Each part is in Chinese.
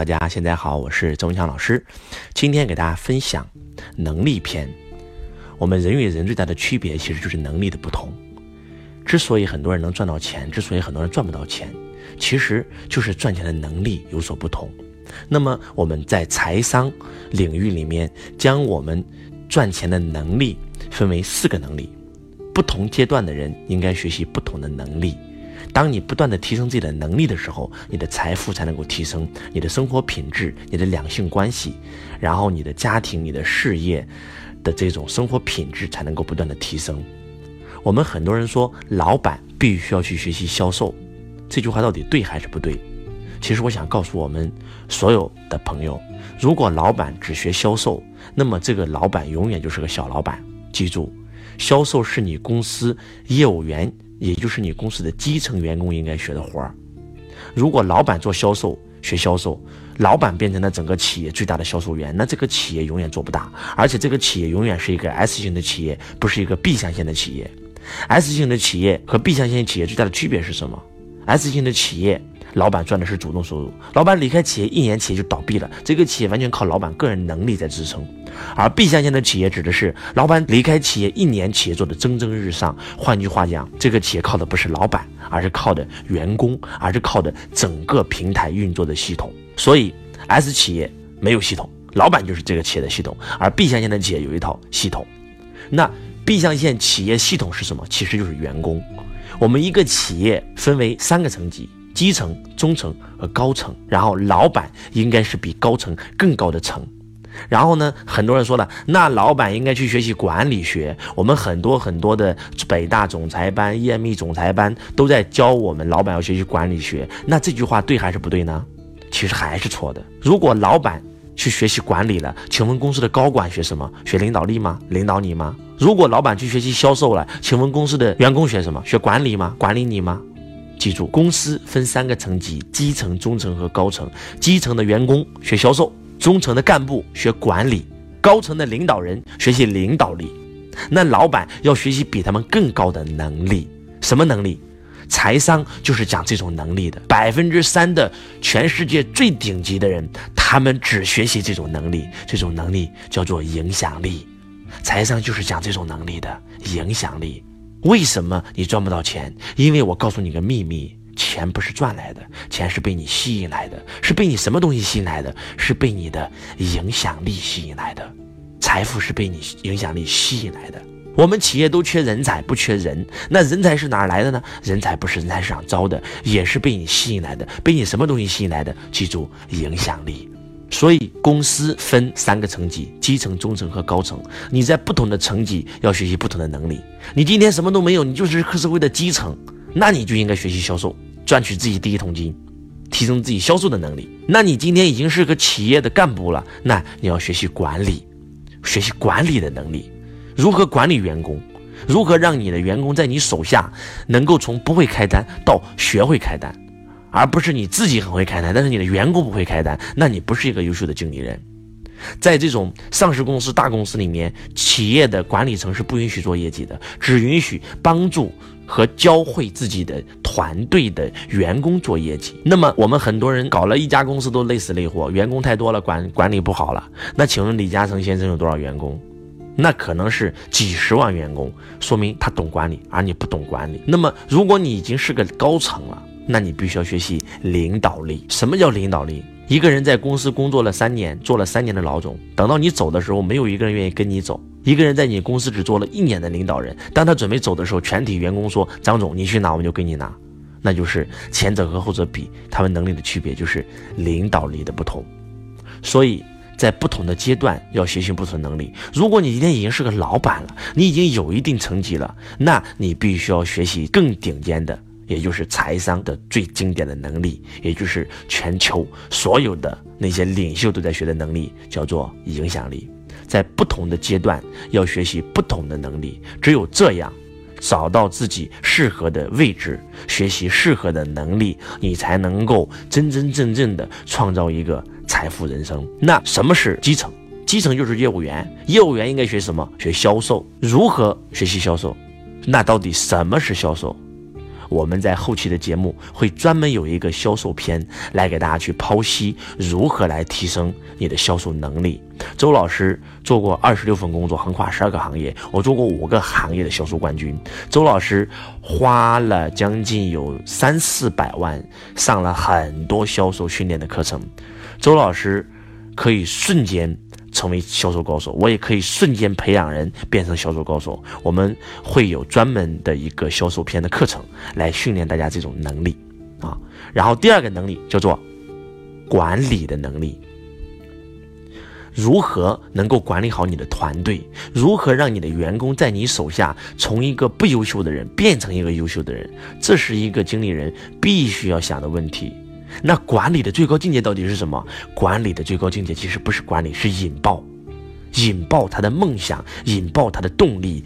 大家现在好，我是周文强老师。今天给大家分享能力篇。我们人与人最大的区别，其实就是能力的不同。之所以很多人能赚到钱，之所以很多人赚不到钱，其实就是赚钱的能力有所不同。那么我们在财商领域里面，将我们赚钱的能力分为四个能力，不同阶段的人应该学习不同的能力。当你不断的提升自己的能力的时候，你的财富才能够提升，你的生活品质、你的两性关系，然后你的家庭、你的事业的这种生活品质才能够不断的提升。我们很多人说，老板必须要去学习销售，这句话到底对还是不对？其实我想告诉我们所有的朋友，如果老板只学销售，那么这个老板永远就是个小老板。记住，销售是你公司业务员。也就是你公司的基层员工应该学的活儿。如果老板做销售，学销售，老板变成了整个企业最大的销售员，那这个企业永远做不大，而且这个企业永远是一个 S 型的企业，不是一个 B 象限的企业。S 型的企业和 B 象限企业最大的区别是什么？S 型的企业。老板赚的是主动收入，老板离开企业一年，企业就倒闭了，这个企业完全靠老板个人能力在支撑。而 B 象限的企业指的是老板离开企业一年，企业做的蒸蒸日上。换句话讲，这个企业靠的不是老板，而是靠的员工，而是靠的整个平台运作的系统。所以 S 企业没有系统，老板就是这个企业的系统，而 B 象限的企业有一套系统。那 B 象限企业系统是什么？其实就是员工。我们一个企业分为三个层级。基层、中层和高层，然后老板应该是比高层更高的层。然后呢，很多人说了，那老板应该去学习管理学。我们很多很多的北大总裁班、EME 总裁班都在教我们老板要学习管理学。那这句话对还是不对呢？其实还是错的。如果老板去学习管理了，请问公司的高管学什么？学领导力吗？领导你吗？如果老板去学习销售了，请问公司的员工学什么？学管理吗？管理你吗？记住，公司分三个层级：基层、中层和高层。基层的员工学销售，中层的干部学管理，高层的领导人学习领导力。那老板要学习比他们更高的能力，什么能力？财商就是讲这种能力的。百分之三的全世界最顶级的人，他们只学习这种能力，这种能力叫做影响力。财商就是讲这种能力的影响力。为什么你赚不到钱？因为我告诉你个秘密：钱不是赚来的，钱是被你吸引来的，是被你什么东西吸引来的？是被你的影响力吸引来的。财富是被你影响力吸引来的。我们企业都缺人才，不缺人，那人才是哪来的呢？人才不是人才市场招的，也是被你吸引来的。被你什么东西吸引来的？记住，影响力。所以公司分三个层级：基层、中层和高层。你在不同的层级要学习不同的能力。你今天什么都没有，你就是黑社会的基层，那你就应该学习销售，赚取自己第一桶金，提升自己销售的能力。那你今天已经是个企业的干部了，那你要学习管理，学习管理的能力，如何管理员工，如何让你的员工在你手下能够从不会开单到学会开单。而不是你自己很会开单，但是你的员工不会开单，那你不是一个优秀的经理人。在这种上市公司、大公司里面，企业的管理层是不允许做业绩的，只允许帮助和教会自己的团队的员工做业绩。那么我们很多人搞了一家公司都累死累活，员工太多了，管管理不好了。那请问李嘉诚先生有多少员工？那可能是几十万员工，说明他懂管理，而你不懂管理。那么如果你已经是个高层了，那你必须要学习领导力。什么叫领导力？一个人在公司工作了三年，做了三年的老总，等到你走的时候，没有一个人愿意跟你走。一个人在你公司只做了一年的领导人，当他准备走的时候，全体员工说：“张总，你去哪我们就跟你哪。”那就是前者和后者比，他们能力的区别就是领导力的不同。所以在不同的阶段要学习不同能力。如果你今天已经是个老板了，你已经有一定层级了，那你必须要学习更顶尖的。也就是财商的最经典的能力，也就是全球所有的那些领袖都在学的能力，叫做影响力。在不同的阶段要学习不同的能力，只有这样，找到自己适合的位置，学习适合的能力，你才能够真真正正的创造一个财富人生。那什么是基层？基层就是业务员，业务员应该学什么？学销售。如何学习销售？那到底什么是销售？我们在后期的节目会专门有一个销售篇来给大家去剖析如何来提升你的销售能力。周老师做过二十六份工作，横跨十二个行业，我做过五个行业的销售冠军。周老师花了将近有三四百万，上了很多销售训练的课程。周老师可以瞬间。成为销售高手，我也可以瞬间培养人变成销售高手。我们会有专门的一个销售篇的课程来训练大家这种能力啊。然后第二个能力叫做管理的能力，如何能够管理好你的团队？如何让你的员工在你手下从一个不优秀的人变成一个优秀的人？这是一个经理人必须要想的问题。那管理的最高境界到底是什么？管理的最高境界其实不是管理，是引爆，引爆他的梦想，引爆他的动力，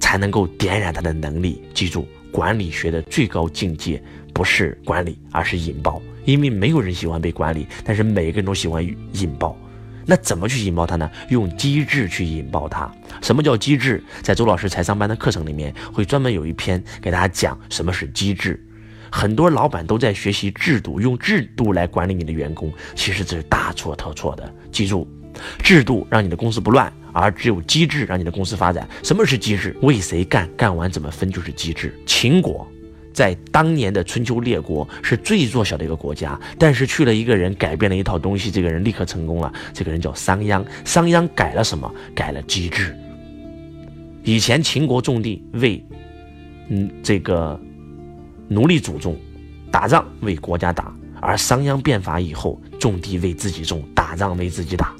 才能够点燃他的能力。记住，管理学的最高境界不是管理，而是引爆。因为没有人喜欢被管理，但是每个人都喜欢引爆。那怎么去引爆他呢？用机制去引爆他。什么叫机制？在周老师财商班的课程里面，会专门有一篇给大家讲什么是机制。很多老板都在学习制度，用制度来管理你的员工，其实这是大错特错的。记住，制度让你的公司不乱，而只有机制让你的公司发展。什么是机制？为谁干，干完怎么分就是机制。秦国在当年的春秋列国是最弱小的一个国家，但是去了一个人改变了一套东西，这个人立刻成功了。这个人叫商鞅，商鞅改了什么？改了机制。以前秦国种地为，嗯，这个。奴隶主种，打仗为国家打；而商鞅变法以后，种地为自己种，打仗为自己打。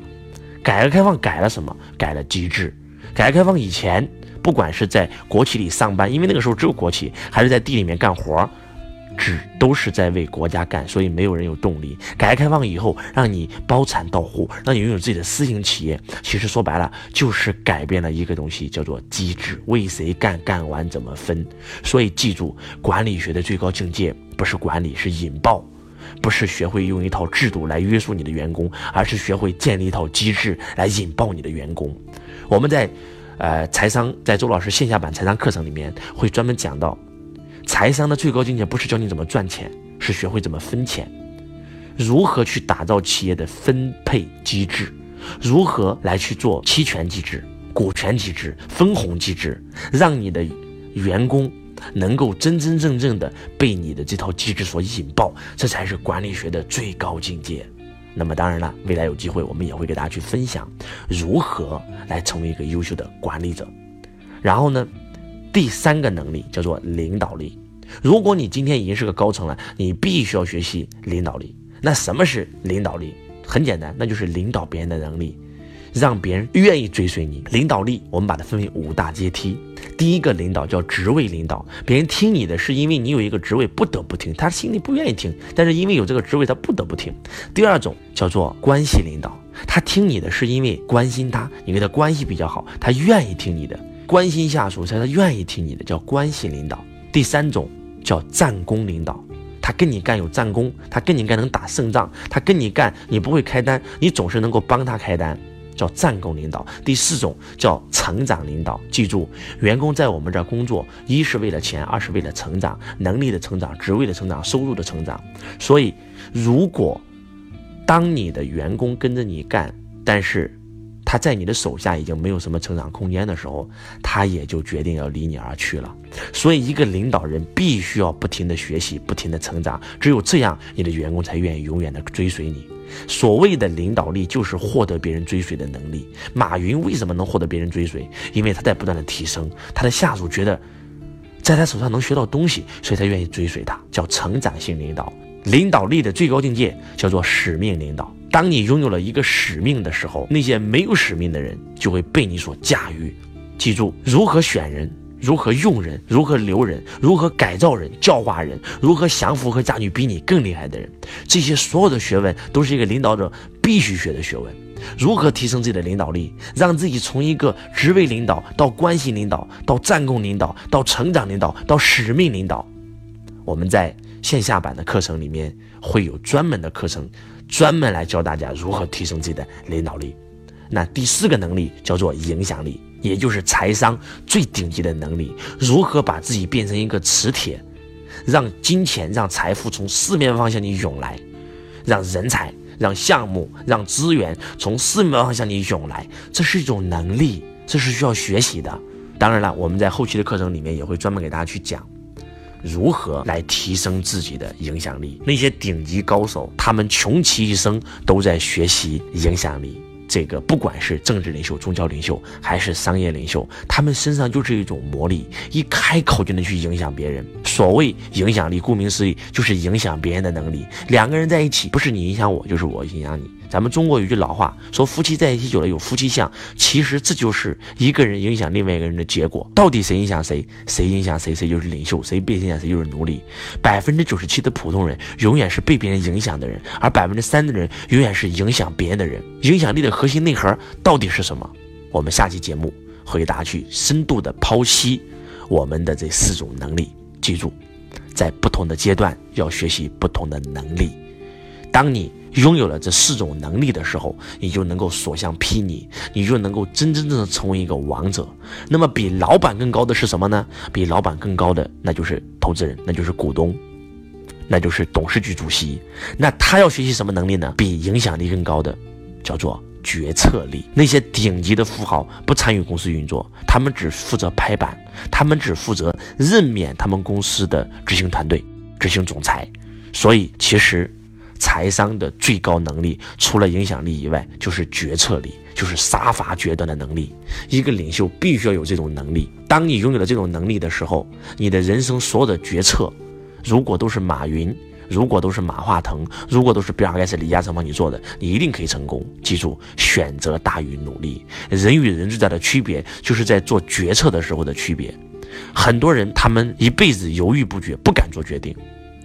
改革开放改了什么？改了机制。改革开放以前，不管是在国企里上班，因为那个时候只有国企，还是在地里面干活。只都是在为国家干，所以没有人有动力。改革开放以后，让你包产到户，让你拥有自己的私营企业，其实说白了就是改变了一个东西，叫做机制。为谁干，干完怎么分？所以记住，管理学的最高境界不是管理，是引爆，不是学会用一套制度来约束你的员工，而是学会建立一套机制来引爆你的员工。我们在，呃，财商在周老师线下版财商课程里面会专门讲到。财商的最高境界不是教你怎么赚钱，是学会怎么分钱，如何去打造企业的分配机制，如何来去做期权机制、股权机制、分红机制，让你的员工能够真真正正的被你的这套机制所引爆，这才是管理学的最高境界。那么当然了，未来有机会我们也会给大家去分享如何来成为一个优秀的管理者。然后呢？第三个能力叫做领导力。如果你今天已经是个高层了，你必须要学习领导力。那什么是领导力？很简单，那就是领导别人的能力，让别人愿意追随你。领导力我们把它分为五大阶梯。第一个领导叫职位领导，别人听你的是因为你有一个职位不得不听，他心里不愿意听，但是因为有这个职位他不得不听。第二种叫做关系领导，他听你的是因为关心他，你跟他关系比较好，他愿意听你的。关心下属才是愿意听你的，叫关系领导。第三种叫战功领导，他跟你干有战功，他跟你干能打胜仗，他跟你干你不会开单，你总是能够帮他开单，叫战功领导。第四种叫成长领导，记住，员工在我们这儿工作，一是为了钱，二是为了成长，能力的成长，职位的成长，收入的成长。所以，如果当你的员工跟着你干，但是。他在你的手下已经没有什么成长空间的时候，他也就决定要离你而去了。所以，一个领导人必须要不停的学习，不停的成长，只有这样，你的员工才愿意永远的追随你。所谓的领导力，就是获得别人追随的能力。马云为什么能获得别人追随？因为他在不断的提升，他的下属觉得在他手上能学到东西，所以才愿意追随他，叫成长性领导。领导力的最高境界叫做使命领导。当你拥有了一个使命的时候，那些没有使命的人就会被你所驾驭。记住，如何选人，如何用人，如何留人，如何改造人、教化人，如何降服和驾驭比你更厉害的人，这些所有的学问都是一个领导者必须学的学问。如何提升自己的领导力，让自己从一个职位领导到关系领导，到战功领导，到成长领导，到使命领导？我们在线下版的课程里面会有专门的课程。专门来教大家如何提升自己的领导力。那第四个能力叫做影响力，也就是财商最顶级的能力。如何把自己变成一个磁铁，让金钱、让财富从四面方向你涌来，让人才、让项目、让资源从四面方向你涌来，这是一种能力，这是需要学习的。当然了，我们在后期的课程里面也会专门给大家去讲，如何来提升自己的影响力。那些顶级高手，他们穷其一生都在学习影响力。这个不管是政治领袖、宗教领袖，还是商业领袖，他们身上就是一种魔力，一开口就能去影响别人。所谓影响力，顾名思义，就是影响别人的能力。两个人在一起，不是你影响我，就是我影响你。咱们中国有句老话说，夫妻在一起久了有夫妻相，其实这就是一个人影响另外一个人的结果。到底谁影响谁，谁影响谁，谁就是领袖；谁被影响谁就是奴隶。百分之九十七的普通人永远是被别人影响的人，而百分之三的人永远是影响别人的人。影响力的核心内核到底是什么？我们下期节目回答去深度的剖析我们的这四种能力。记住，在不同的阶段要学习不同的能力。当你拥有了这四种能力的时候，你就能够所向披靡，你就能够真真正正成为一个王者。那么，比老板更高的是什么呢？比老板更高的，那就是投资人，那就是股东，那就是董事局主席。那他要学习什么能力呢？比影响力更高的，叫做决策力。那些顶级的富豪不参与公司运作，他们只负责拍板，他们只负责任免他们公司的执行团队、执行总裁。所以，其实。财商的最高能力，除了影响力以外，就是决策力，就是杀伐决断的能力。一个领袖必须要有这种能力。当你拥有了这种能力的时候，你的人生所有的决策，如果都是马云，如果都是马化腾，如果都是比尔盖茨、李嘉诚帮你做的，你一定可以成功。记住，选择大于努力。人与人最大的区别，就是在做决策的时候的区别。很多人他们一辈子犹豫不决，不敢做决定。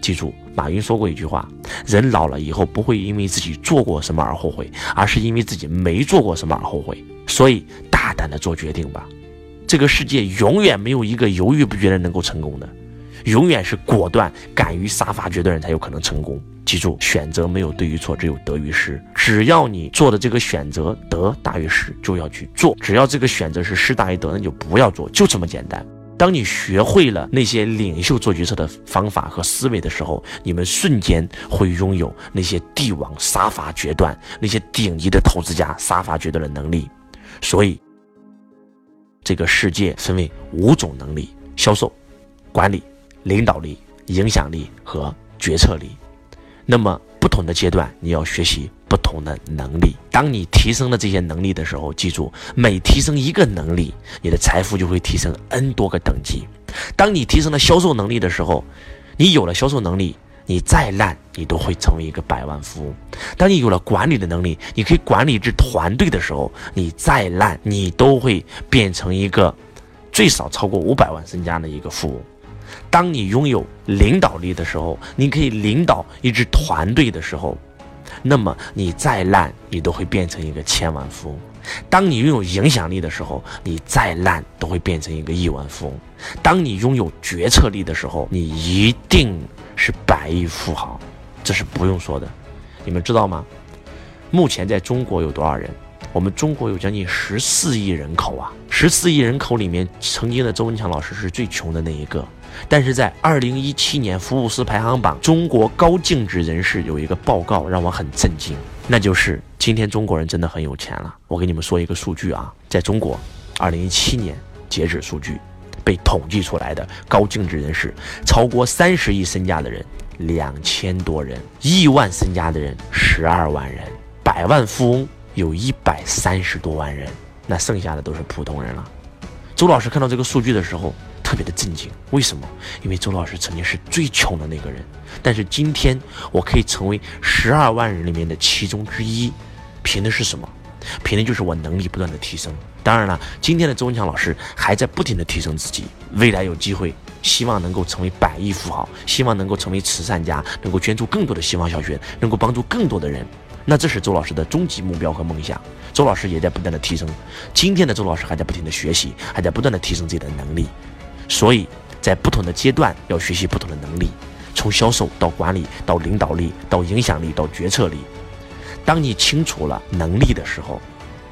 记住，马云说过一句话：人老了以后不会因为自己做过什么而后悔，而是因为自己没做过什么而后悔。所以，大胆的做决定吧。这个世界永远没有一个犹豫不决的能够成功的，永远是果断、敢于杀伐决断的人才有可能成功。记住，选择没有对与错，只有得与失。只要你做的这个选择得大于失，就要去做；只要这个选择是失大于得，那就不要做，就这么简单。当你学会了那些领袖做决策的方法和思维的时候，你们瞬间会拥有那些帝王杀伐决断、那些顶级的投资家杀伐决断的能力。所以，这个世界分为五种能力：销售、管理、领导力、影响力和决策力。那么，不同的阶段，你要学习。不同的能力，当你提升了这些能力的时候，记住，每提升一个能力，你的财富就会提升 n 多个等级。当你提升了销售能力的时候，你有了销售能力，你再烂，你都会成为一个百万富翁。当你有了管理的能力，你可以管理一支团队的时候，你再烂，你都会变成一个最少超过五百万身家的一个富翁。当你拥有领导力的时候，你可以领导一支团队的时候。那么你再烂，你都会变成一个千万富翁；当你拥有影响力的时候，你再烂都会变成一个亿万富翁；当你拥有决策力的时候，你一定是百亿富豪，这是不用说的。你们知道吗？目前在中国有多少人？我们中国有将近十四亿人口啊！十四亿人口里面，曾经的周文强老师是最穷的那一个。但是在二零一七年福布斯排行榜，中国高净值人士有一个报告让我很震惊，那就是今天中国人真的很有钱了。我给你们说一个数据啊，在中国，二零一七年截止数据被统计出来的高净值人士，超过三十亿身价的人两千多人，亿万身家的人十二万人，百万富翁有一百三十多万人，那剩下的都是普通人了。周老师看到这个数据的时候。特别的震惊，为什么？因为周老师曾经是最穷的那个人，但是今天我可以成为十二万人里面的其中之一，凭的是什么？凭的就是我能力不断的提升。当然了，今天的周文强老师还在不停的提升自己，未来有机会，希望能够成为百亿富豪，希望能够成为慈善家，能够捐助更多的希望小学，能够帮助更多的人。那这是周老师的终极目标和梦想。周老师也在不断的提升，今天的周老师还在不停的学习，还在不断的提升自己的能力。所以在不同的阶段要学习不同的能力，从销售到管理到领导力到影响力到决策力。当你清楚了能力的时候，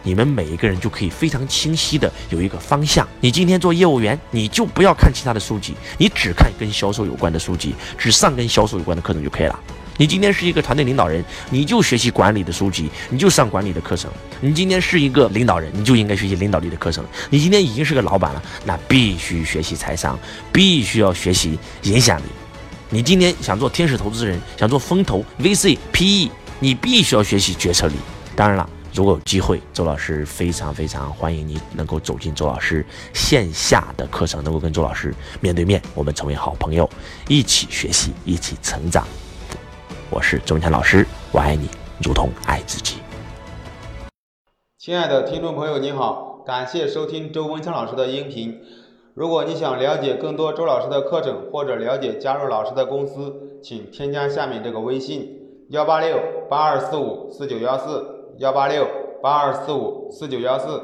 你们每一个人就可以非常清晰的有一个方向。你今天做业务员，你就不要看其他的书籍，你只看跟销售有关的书籍，只上跟销售有关的课程就可以了。你今天是一个团队领导人，你就学习管理的书籍，你就上管理的课程。你今天是一个领导人，你就应该学习领导力的课程。你今天已经是个老板了，那必须学习财商，必须要学习影响力。你今天想做天使投资人，想做风投、VC、PE，你必须要学习决策力。当然了，如果有机会，周老师非常非常欢迎你能够走进周老师线下的课程，能够跟周老师面对面，我们成为好朋友，一起学习，一起成长。我是周文强老师，我爱你，如同爱自己。亲爱的听众朋友，你好，感谢收听周文强老师的音频。如果你想了解更多周老师的课程，或者了解加入老师的公司，请添加下面这个微信：幺八六八二四五四九幺四，幺八六八二四五四九幺四。